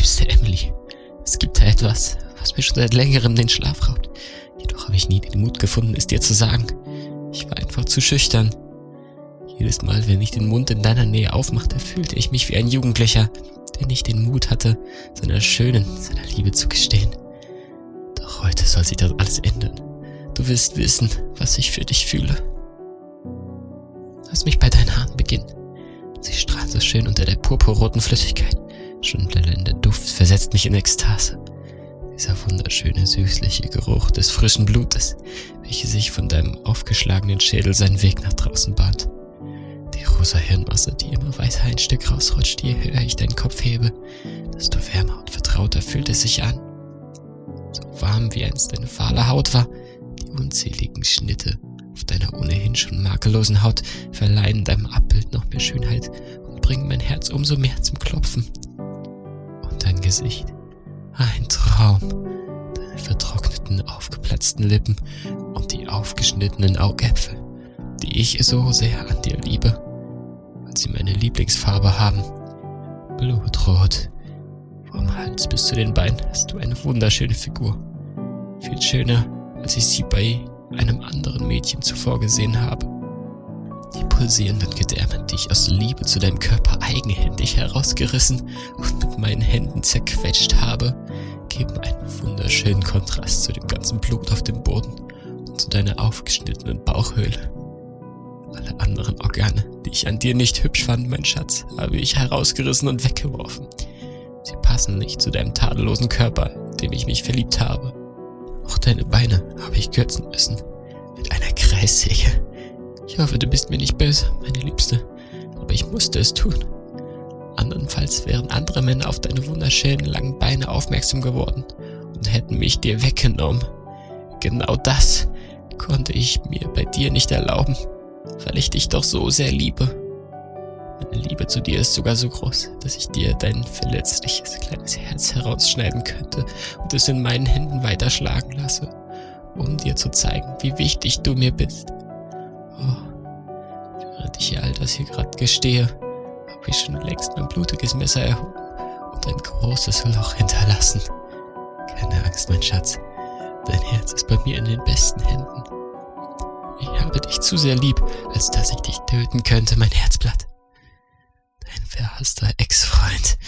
Liebste Emily, es gibt da etwas, was mir schon seit längerem den Schlaf raubt. Jedoch habe ich nie den Mut gefunden, es dir zu sagen. Ich war einfach zu schüchtern. Jedes Mal, wenn ich den Mund in deiner Nähe aufmachte, fühlte ich mich wie ein Jugendlicher, der nicht den Mut hatte, seiner Schönen, seiner Liebe zu gestehen. Doch heute soll sich das alles ändern. Du wirst wissen, was ich für dich fühle. Lass mich bei deinen Haaren beginnen. Sie strahlen so schön unter der purpurroten Flüssigkeit. Schon Duft versetzt mich in Ekstase. Dieser wunderschöne, süßliche Geruch des frischen Blutes, welche sich von deinem aufgeschlagenen Schädel seinen Weg nach draußen bahnt. Die rosa Hirnmasse, die immer weiter ein Stück rausrutscht, je höher ich deinen Kopf hebe, desto wärmer und vertrauter fühlt es sich an. So warm wie einst deine fahle Haut war, die unzähligen Schnitte auf deiner ohnehin schon makellosen Haut verleihen deinem Abbild noch mehr Schönheit und bringen mein Herz umso mehr zum Klopfen. Gesicht, ein Traum, deine vertrockneten, aufgeplatzten Lippen und die aufgeschnittenen Augäpfel, die ich so sehr an dir liebe, weil sie meine Lieblingsfarbe haben. Blutrot. Vom Hals bis zu den Beinen hast du eine wunderschöne Figur. Viel schöner, als ich sie bei einem anderen Mädchen zuvor gesehen habe. Die pulsierenden Gedärme, die ich aus Liebe zu deinem Körper eigenhändig herausgerissen und mit meinen Händen zerquetscht habe, geben einen wunderschönen Kontrast zu dem ganzen Blut auf dem Boden und zu deiner aufgeschnittenen Bauchhöhle. Alle anderen Organe, die ich an dir nicht hübsch fand, mein Schatz, habe ich herausgerissen und weggeworfen. Sie passen nicht zu deinem tadellosen Körper, in dem ich mich verliebt habe. Auch deine Beine habe ich kürzen müssen. Mit einer Kreissäge. Ich hoffe, du bist mir nicht böse, meine Liebste. Aber ich musste es tun. Andernfalls wären andere Männer auf deine wunderschönen langen Beine aufmerksam geworden und hätten mich dir weggenommen. Genau das konnte ich mir bei dir nicht erlauben, weil ich dich doch so sehr liebe. Meine Liebe zu dir ist sogar so groß, dass ich dir dein verletzliches kleines Herz herausschneiden könnte und es in meinen Händen weiterschlagen lasse, um dir zu zeigen, wie wichtig du mir bist. Oh, während ich all das hier gerade gestehe, ich schon längst mein blutiges Messer erhoben und ein großes Loch hinterlassen. Keine Angst, mein Schatz. Dein Herz ist bei mir in den besten Händen. Ich habe dich zu sehr lieb, als dass ich dich töten könnte, mein Herzblatt. Dein verhasster Ex-Freund